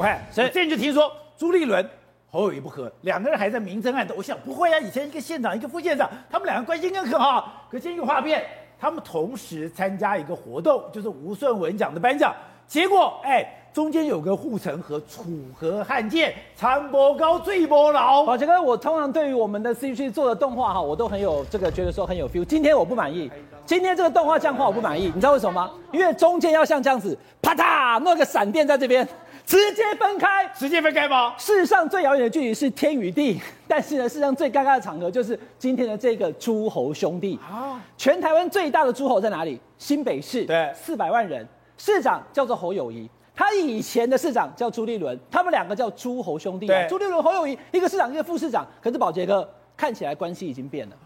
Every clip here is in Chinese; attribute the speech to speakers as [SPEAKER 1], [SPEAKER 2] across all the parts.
[SPEAKER 1] 喂，所以最近就听说朱立伦、侯友谊不和，两个人还在明争暗斗。我想不会啊，以前一个县长，一个副县长，他们两个关系应该很好。可是一个画面，他们同时参加一个活动，就是吴顺文奖的颁奖。结果，哎，中间有个护城河，楚河汉界，长波高，最波老。
[SPEAKER 2] 宝杰哥，我通常对于我们的 CG 做的动画哈，我都很有这个觉得说很有 feel。今天我不满意，今天这个动画这样画我不满意，你知道为什么吗？因为中间要像这样子，啪嗒，弄个闪电在这边。直接分开，
[SPEAKER 1] 直接分开吗？
[SPEAKER 2] 世上最遥远的距离是天与地，但是呢，世上最尴尬的场合就是今天的这个诸侯兄弟啊！全台湾最大的诸侯在哪里？新北市，
[SPEAKER 1] 对，
[SPEAKER 2] 四百万人，市长叫做侯友宜，他以前的市长叫朱立伦，他们两个叫诸侯兄弟。
[SPEAKER 1] 对，
[SPEAKER 2] 朱立伦、侯友谊，一个市长，一个副市长。可是宝杰哥看起来关系已经变了，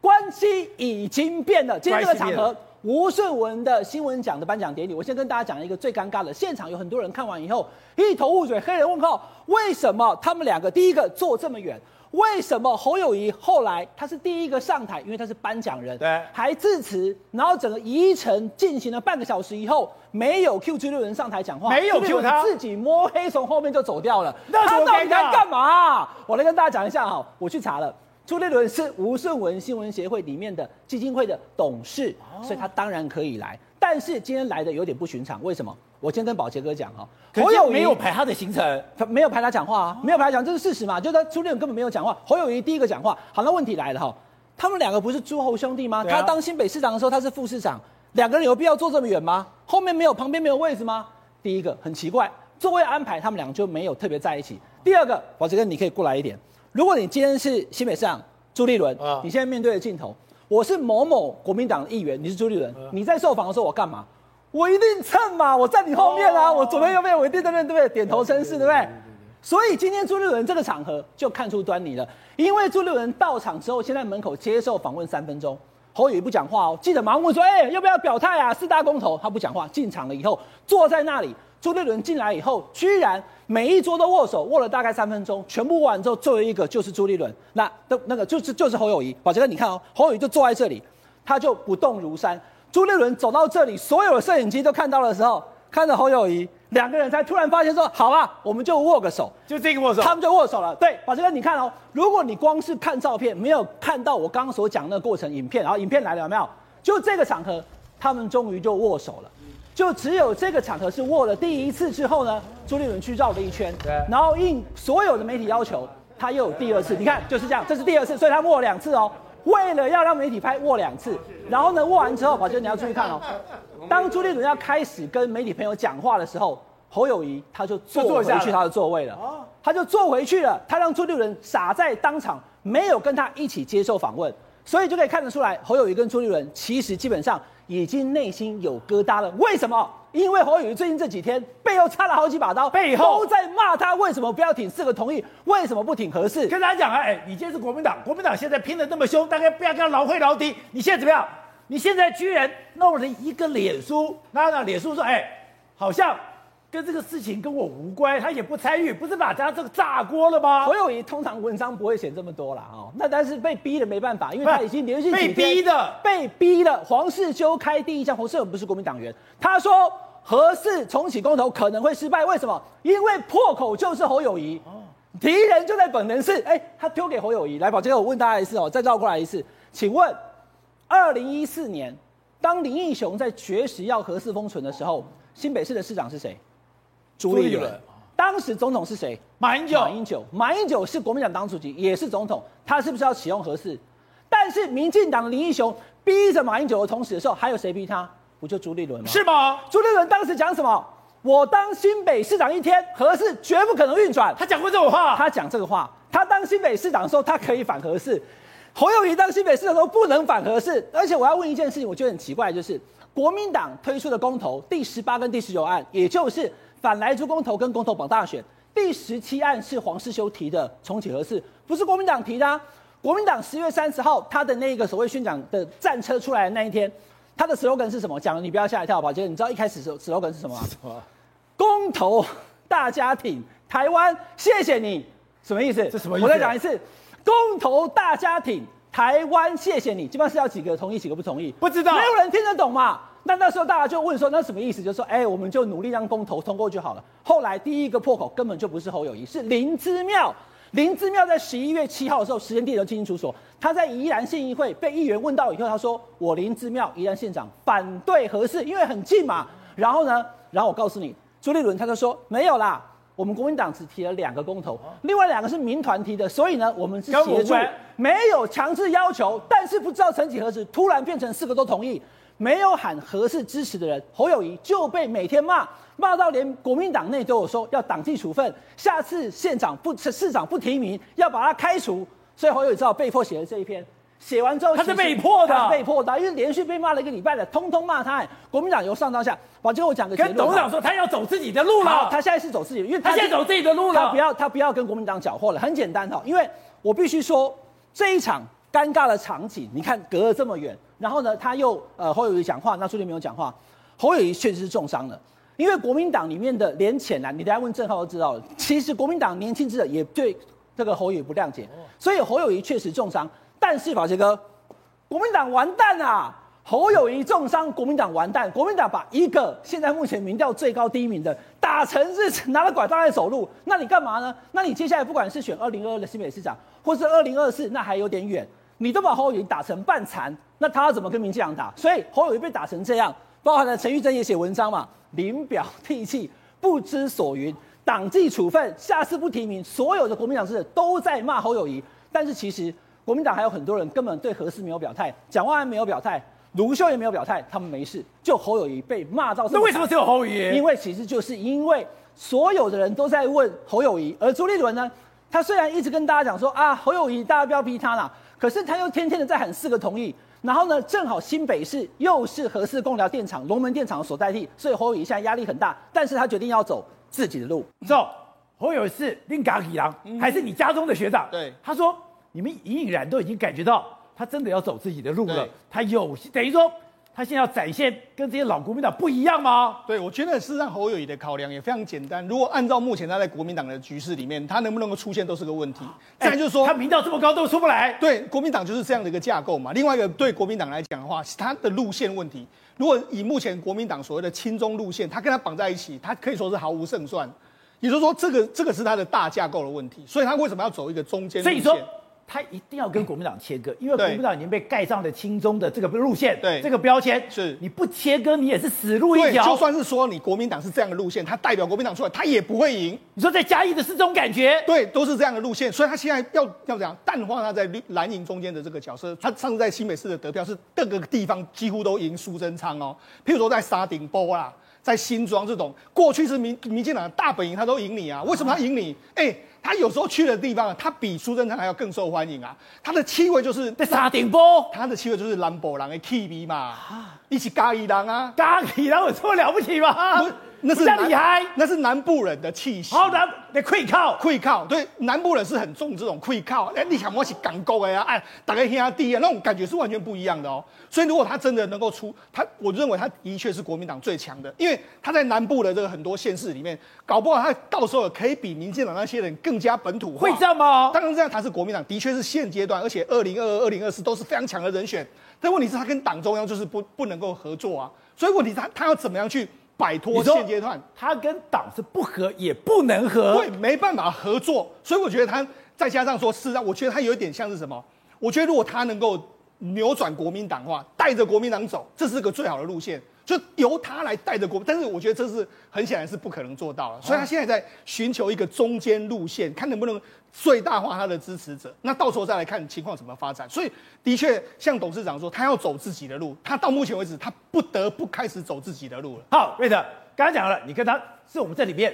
[SPEAKER 2] 关系已经变了。今天这个场合。吴顺文的新闻奖的颁奖典礼，我先跟大家讲一个最尴尬的现场，有很多人看完以后一头雾水，黑人问号：为什么他们两个第一个坐这么远？为什么侯友谊后来他是第一个上台？因为他是颁奖人，
[SPEAKER 1] 对，
[SPEAKER 2] 还致辞，然后整个仪程进行了半个小时以后，没有 Q 朱立伦上台讲话，
[SPEAKER 1] 没有 Q 他，
[SPEAKER 2] 自己摸黑从后面就走掉了。那他到底在干嘛？我来跟大家讲一下哈，我去查了。朱立伦是吴顺文新闻协会里面的基金会的董事，所以他当然可以来。但是今天来的有点不寻常，为什么？我今天跟宝杰哥讲哈，
[SPEAKER 1] 侯友宜没有排他的行程，
[SPEAKER 2] 他没有排他讲话啊，没有排他讲，这是事实嘛？就是他朱立伦根本没有讲话，侯友谊第一个讲话。好，那问题来了哈，他们两个不是诸侯兄弟吗？他当新北市长的时候他是副市长，两个人有必要坐这么远吗？后面没有，旁边没有位置吗？第一个很奇怪，座位安排他们两个就没有特别在一起。第二个，宝杰哥你可以过来一点，如果你今天是新北市长。朱立伦，你现在面对的镜头，我是某某国民党的议员，你是朱立伦，你在受访的时候我干嘛？我一定蹭嘛，我在你后面啊，我左边右边我一定在那，对不对？点头称是，对不对？所以今天朱立伦这个场合就看出端倪了，因为朱立伦到场之后，先在门口接受访问三分钟，侯友宜不讲话哦，记者马上问说，哎，要不要表态啊？四大公投，他不讲话，进场了以后坐在那里。朱立伦进来以后，居然每一桌都握手，握了大概三分钟，全部握完之后，最后一个就是朱立伦，那都那个就是就是侯友谊。宝杰哥，你看哦，侯友宜就坐在这里，他就不动如山。朱立伦走到这里，所有的摄影机都看到的时候，看着侯友谊，两个人才突然发现说，好啊，我们就握个手，
[SPEAKER 1] 就这个握手，
[SPEAKER 2] 他们就握手了。对，宝杰哥，你看哦，如果你光是看照片，没有看到我刚刚所讲的那个过程影片，然后影片来了有没有？就这个场合，他们终于就握手了。就只有这个场合是握了第一次之后呢，朱立伦去绕了一圈，对，然后应所有的媒体要求，他又有第二次。你看就是这样，这是第二次，所以他握了两次哦。为了要让媒体拍，握两次。然后呢，握完之后，宝娟你要注意看哦。当朱立伦要开始跟媒体朋友讲话的时候，侯友谊他就坐回去他的座位了，他就坐回去了。他让朱立伦傻在当场，没有跟他一起接受访问，所以就可以看得出来，侯友谊跟朱立伦其实基本上。已经内心有疙瘩了，为什么？因为侯友宜最近这几天背后插了好几把刀，背后都在骂他为什么不要挺四个同意，为什么不挺合适？
[SPEAKER 1] 跟大家讲啊，哎，你今天是国民党，国民党现在拼得那么凶，大家不要跟他老会老底。你现在怎么样？你现在居然弄了一个脸书，那那脸书说，哎，好像。跟这个事情跟我无关，他也不参与，不是把他这个炸锅了吗？
[SPEAKER 2] 侯友谊通常文章不会写这么多啦。哦，那但是被逼的没办法，因为他已经连续
[SPEAKER 1] 被逼的，
[SPEAKER 2] 被逼的。黄世修开第一枪，黄世修不是国民党员，他说核四重启公投可能会失败，为什么？因为破口就是侯友谊，敌人就在本能市。哎，他丢给侯友谊来宝杰哥，我问大家一次哦，再绕过来一次，请问，二零一四年当林义雄在绝食要何四封存的时候，新北市的市长是谁？朱立伦，当时总统是谁？
[SPEAKER 1] 马英九。
[SPEAKER 2] 马英九，马英九是国民党党主席，也是总统，他是不是要启用何四？但是民进党的林义雄逼着马英九的同时的时候，还有谁逼他？不就朱立伦吗？
[SPEAKER 1] 是吗？
[SPEAKER 2] 朱立伦当时讲什么？我当新北市长一天，核四绝不可能运转。
[SPEAKER 1] 他讲过这种话？
[SPEAKER 2] 他讲这个话。他当新北市长的时候，他可以反核四。侯友宜当新北市长的时候不能反核四。而且我要问一件事情，我觉得很奇怪，就是国民党推出的公投第十八跟第十九案，也就是。反来猪公投跟公投绑大选，第十七案是黄世修提的重启核四，不是国民党提的啊。国民党十月三十号他的那个所谓宣讲的战车出来的那一天，他的 slogan 是什么？讲了你不要吓一跳，宝杰，你知道一开始 slogan 是什么吗？什么？公投大家庭，台湾谢谢你，什么意思？
[SPEAKER 1] 这什么意思？
[SPEAKER 2] 我再讲一次，公投大家庭，台湾谢谢你，基本上是要几个同意，几个不同意？
[SPEAKER 1] 不知道，
[SPEAKER 2] 没有人听得懂嘛。那那时候大家就问说，那什么意思？就是说，哎，我们就努力让公投通过就好了。后来第一个破口根本就不是侯友谊，是林之妙。林之妙在十一月七号的时候，时间地点都清清楚楚。他在宜兰县议会被议员问到以后，他说：“我林之妙，宜兰县长反对合适，因为很近嘛。”然后呢，然后我告诉你，朱立伦他就说：“没有啦，我们国民党只提了两个公投，另外两个是民团提的，所以呢，我们是协助，没有强制要求。但是不知道曾几何时，突然变成四个都同意。”没有喊合适支持的人，侯友谊就被每天骂，骂到连国民党内都有说要党纪处分，下次县长不市长不提名，要把他开除。所以侯友谊只好被迫写了这一篇。写完之后，
[SPEAKER 1] 他是被迫的，
[SPEAKER 2] 他是被迫的，因为连续被骂了一个礼拜了，通通骂他。国民党由上到下，把最后讲个结论。
[SPEAKER 1] 跟董事长说，他要走自己的路了。
[SPEAKER 2] 他现在是走自己的，因为他，
[SPEAKER 1] 他现在走自己的路了。
[SPEAKER 2] 他不要，他不要跟国民党搅和了。很简单哈，因为我必须说这一场。尴尬的场景，你看隔了这么远，然后呢，他又呃侯友谊讲话，那朱立伦没有讲话。侯友谊确实是重伤了，因为国民党里面的连浅蓝，你等下问郑浩都知道了。其实国民党年轻之者也对这个侯友宜不谅解，所以侯友宜确实重伤。但是宝杰哥，国民党完蛋啊！侯友谊重伤，国民党完蛋。国民党把一个现在目前民调最高第一名的打成是拿了拐杖在走路，那你干嘛呢？那你接下来不管是选二零二二的新北市长，或是二零二四，那还有点远。你都把侯友谊打成半残，那他要怎么跟民进党打？所以侯友谊被打成这样，包含了陈玉珍也写文章嘛，临表涕泣，不知所云，党纪处分，下次不提名，所有的国民党支持都在骂侯友谊。但是其实国民党还有很多人根本对何事没有表态，蒋万安没有表态，卢秀也没有表态，他们没事，就侯友谊被骂到。
[SPEAKER 1] 那为什么只有侯友谊？
[SPEAKER 2] 因为其实就是因为所有的人都在问侯友谊，而朱立伦呢，他虽然一直跟大家讲说啊，侯友谊大家不要逼他啦。可是他又天天的在喊四个同意，然后呢，正好新北市又是核四供疗电厂、龙门电厂所代替，所以侯友宜现在压力很大。但是他决定要走自己的路。
[SPEAKER 1] 走，侯友宜是另嘎吉郎，还是你家中的学长？
[SPEAKER 3] 对，
[SPEAKER 1] 他说你们隐隐然都已经感觉到他真的要走自己的路了。他有等于说。他现在要展现跟这些老国民党不一样吗？
[SPEAKER 3] 对，我觉得事实上侯友宜的考量也非常简单。如果按照目前他在国民党的局势里面，他能不能够出现都是个问题。再就是说，
[SPEAKER 1] 他民调这么高都出不来。
[SPEAKER 3] 对，国民党就是这样的一个架构嘛。另外一个对国民党来讲的话，他的路线问题。如果以目前国民党所谓的亲中路线，他跟他绑在一起，他可以说是毫无胜算。也就是说，这个这个是他的大架构的问题。所以他为什么要走一个中间路线？
[SPEAKER 1] 他一定要跟国民党切割，因为国民党已经被盖上了亲中的这个路线，对这个标签。是，你不切割，你也是死路一条。
[SPEAKER 3] 就算是说你国民党是这样的路线，他代表国民党出来，他也不会赢。
[SPEAKER 1] 你说在嘉义的是这种感觉？对，
[SPEAKER 3] 都是这样的路线，所以他现在要要怎样淡化他在绿蓝营中间的这个角色。他上次在新北市的得票是各个地方几乎都赢苏贞昌哦，譬如说在沙顶波啦，在新庄这种过去是民民进党的大本营，他都赢你啊？为什么他赢你？哎、欸。他有时候去的地方，他比苏贞昌还要更受欢迎啊！他的气味就是
[SPEAKER 1] 在沙顶波，
[SPEAKER 3] 他的气味就是兰博人的气味嘛，一起咖喱人啊，
[SPEAKER 1] 咖喱人有这么了不起吗？
[SPEAKER 3] 那是厉害，那是南部人的气息。
[SPEAKER 1] 好南的溃靠，
[SPEAKER 3] 溃靠，对，南部人是很重这种溃靠。哎，你想我是港沟的呀？哎，大概兄弟啊，那种感觉是完全不一样的哦。所以如果他真的能够出，他，我认为他的确是国民党最强的，因为他在南部的这个很多县市里面，搞不好他到时候可以比民进党那些人更加本土化。
[SPEAKER 1] 会这样吗？
[SPEAKER 3] 当然这样，他是国民党，的确是现阶段，而且二零二二、二零二四都是非常强的人选。但问题是，他跟党中央就是不不能够合作啊。所以问题他他要怎么样去？摆脱现阶段，
[SPEAKER 1] 他跟党是不合也不能合，
[SPEAKER 3] 对，没办法合作。所以我觉得他再加上说，事实上，我觉得他有一点像是什么？我觉得如果他能够扭转国民党的话，带着国民党走，这是个最好的路线。就由他来带着国，但是我觉得这是很显然是不可能做到了。所以他现在在寻求一个中间路线，看能不能最大化他的支持者。那到时候再来看情况怎么发展。所以的确，像董事长说，他要走自己的路。他到目前为止，他不得不开始走自己的路了。
[SPEAKER 1] 好，瑞德，刚刚讲了，你跟他是我们这里面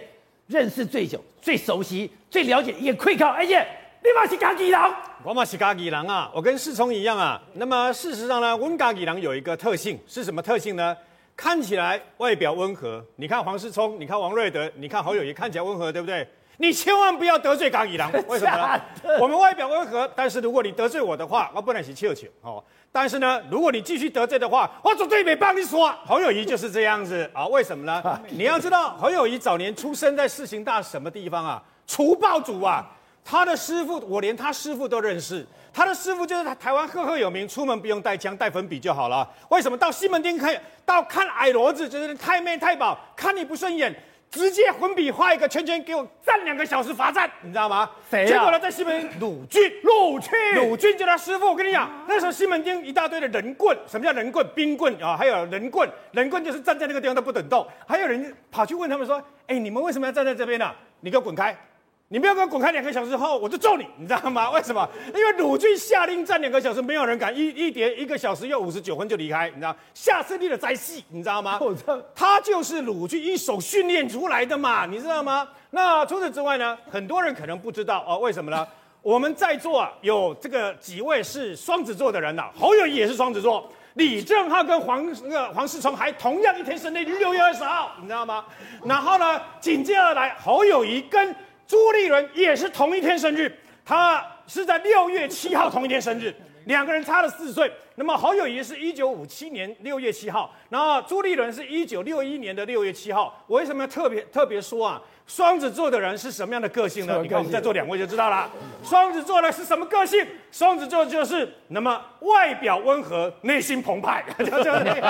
[SPEAKER 1] 认识最久、最熟悉、最了解一个会靠，而且你嘛是嘉义人，
[SPEAKER 4] 我嘛是嘉义人啊，我跟世聪一样啊。那么事实上呢，温嘉义人有一个特性，是什么特性呢？看起来外表温和，你看黄世聪，你看王瑞德，你看侯友谊，看起来温和，对不对？你千万不要得罪嘉义人，为什么呢？我们外表温和，但是如果你得罪我的话，我不能是笑笑哦。但是呢，如果你继续得罪的话，我绝对没帮你说。侯友谊就是这样子啊？为什么呢？你要知道，侯友谊早年出生在世新大什么地方啊？除暴组啊！他的师傅，我连他师傅都认识。他的师傅就是他台湾赫赫有名，出门不用带枪，带粉笔就好了。为什么到西门町看到看矮骡子，就是太妹太保，看你不顺眼，直接粉笔画一个圈圈，给我站两个小时罚站，你知道吗？谁啊？结果呢，在西门，鲁俊，
[SPEAKER 1] 鲁俊，
[SPEAKER 4] 鲁俊就他师傅。我跟你讲，那时候西门町一大堆的人棍，什么叫人棍？冰棍啊，还有人棍，人棍就是站在那个地方都不准动。还有人跑去问他们说：“哎，你们为什么要站在这边呢？你给我滚开！”你不要给我滚开两个小时后，我就揍你，你知道吗？为什么？因为鲁俊下令站两个小时，没有人敢。一一点一个小时又五十九分就离开，你知道？下次立了再戏，你知道吗？他就是鲁俊一手训练出来的嘛，你知道吗？那除此之外呢？很多人可能不知道哦，为什么呢？我们在座啊，有这个几位是双子座的人呐、啊，侯友谊也是双子座，李正浩跟黄那个黄世聪还同样一天生日，六月二十号，你知道吗？然后呢，紧接而来，侯友谊跟朱立伦也是同一天生日，他是在六月七号同一天生日，两个人差了四岁。那么侯友谊是一九五七年六月七号，然后朱立伦是一九六一年的六月七号。我为什么要特别特别说啊？双子座的人是什么样的个性呢？你看我们在座两位就知道了。双子座的是什么个性？双子座就是那么外表温和，内心澎湃，就就那个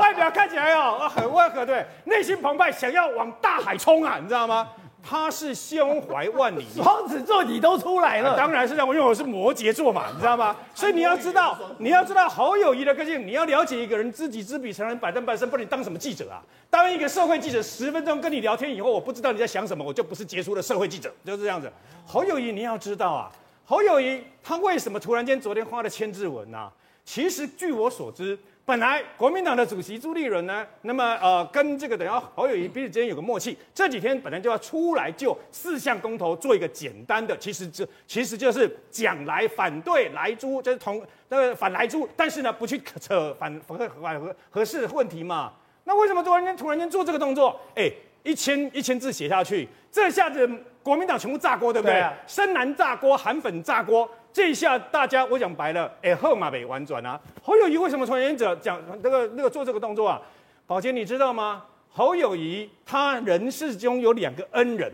[SPEAKER 4] 外表看起来哦很温和，对，内心澎湃，想要往大海冲啊，你知道吗？他是胸怀万里，
[SPEAKER 1] 双子座你都出来了，
[SPEAKER 4] 当然是这样，因为我是摩羯座嘛，你知道吗？所以你要知道，你要知道侯友谊的个性，你要了解一个人，知己知彼，才能百战百胜。不然你当什么记者啊？当一个社会记者，十分钟跟你聊天以后，我不知道你在想什么，我就不是杰出的社会记者，就是这样子。侯友谊你要知道啊，侯友谊他为什么突然间昨天发了千字文呢、啊？其实据我所知。本来国民党的主席朱立伦呢，那么呃跟这个等下侯友谊彼此之间有个默契，这几天本来就要出来就四项公投做一个简单的，其实这其实就是讲来反对来猪，就是同那个反来猪，但是呢不去扯反合反合合适的问题嘛。那为什么突然间突然间做这个动作？哎，一千一千字写下去，这下子国民党全部炸锅，对不对？深蓝炸锅，韩粉炸锅。这一下大家我讲白了，哎，后马没玩转啊！侯友谊为什么传言者讲那个那个做这个动作啊？宝杰你知道吗？侯友谊他人世中有两个恩人，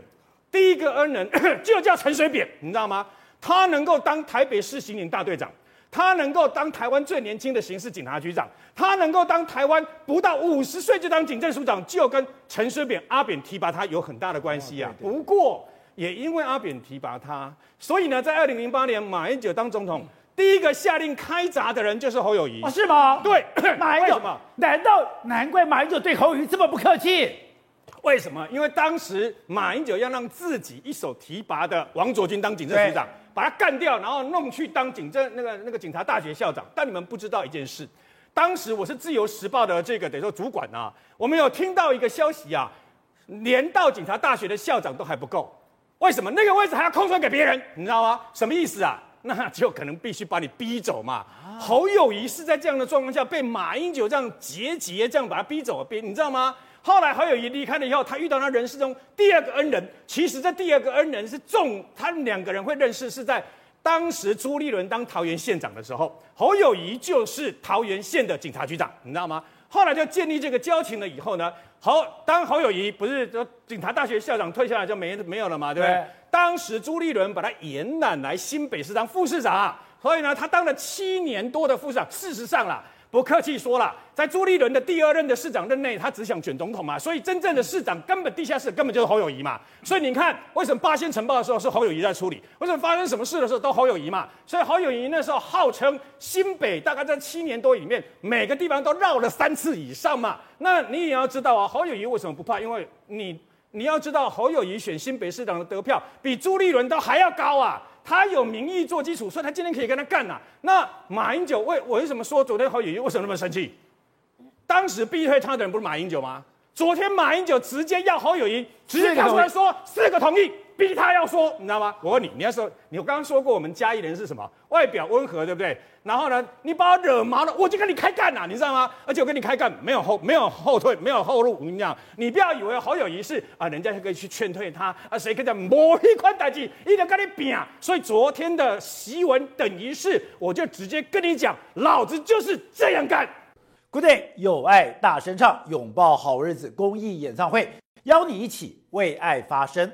[SPEAKER 4] 第一个恩人 就叫陈水扁，你知道吗？他能够当台北市刑警大队长，他能够当台湾最年轻的刑事警察局长，他能够当台湾不到五十岁就当警政署长，就跟陈水扁阿扁提拔他有很大的关系啊。不过。也因为阿扁提拔他，所以呢，在二零零八年马英九当总统，第一个下令开闸的人就是侯友谊。
[SPEAKER 1] 哦，是吗？
[SPEAKER 4] 对，
[SPEAKER 1] 马英九。难道难怪马英九对侯友谊这么不客气？
[SPEAKER 4] 为什么？因为当时马英九要让自己一手提拔的王卓君当警政局长，把他干掉，然后弄去当警政那个那个警察大学校长。但你们不知道一件事，当时我是自由时报的这个等于说主管啊，我们有听到一个消息啊，连到警察大学的校长都还不够。为什么那个位置还要空出来给别人？你知道吗？什么意思啊？那就可能必须把你逼走嘛。啊、侯友谊是在这样的状况下被马英九这样节节这样把他逼走了，逼你知道吗？后来侯友谊离开了以后，他遇到他人生中第二个恩人。其实这第二个恩人是重，他们两个人会认识是在当时朱立伦当桃园县长的时候，侯友谊就是桃园县的警察局长，你知道吗？后来就建立这个交情了以后呢？侯当侯友谊不是说警察大学校长退下来就没没有了嘛，对不对？对当时朱立伦把他延揽来新北市当副市长，所以呢，他当了七年多的副市长。事实上啦。不客气说了，在朱立伦的第二任的市长任内，他只想选总统嘛，所以真正的市长根本地下室根本就是侯友谊嘛。所以你看，为什么八仙尘爆的时候是侯友谊在处理？为什么发生什么事的时候都侯友谊嘛？所以侯友谊那时候号称新北大概在七年多里面，每个地方都绕了三次以上嘛。那你也要知道啊，侯友谊为什么不怕？因为你你要知道，侯友谊选新北市长的得票比朱立伦都还要高啊。他有民意做基础，所以他今天可以跟他干呐、那马英九为我为什么说昨天侯友谊为什么那么生气？当时逼退他的人不是马英九吗？昨天马英九直接要侯友谊直接跳出来说四个同意。逼他要说，你知道吗？我问你，你要说，你刚刚说过我们嘉义人是什么？外表温和，对不对？然后呢，你把我惹毛了，我就跟你开干呐，你知道吗？而且我跟你开干，没有后，没有后退，没有后路。我跟你讲，你不要以为好友宜是啊，人家就可以去劝退他啊，谁可以讲某一款代志，一定跟你拼。所以昨天的檄文等于是，我就直接跟你讲，老子就是这样干。
[SPEAKER 1] Good day，有爱大声唱，拥抱好日子公益演唱会，邀你一起为爱发声。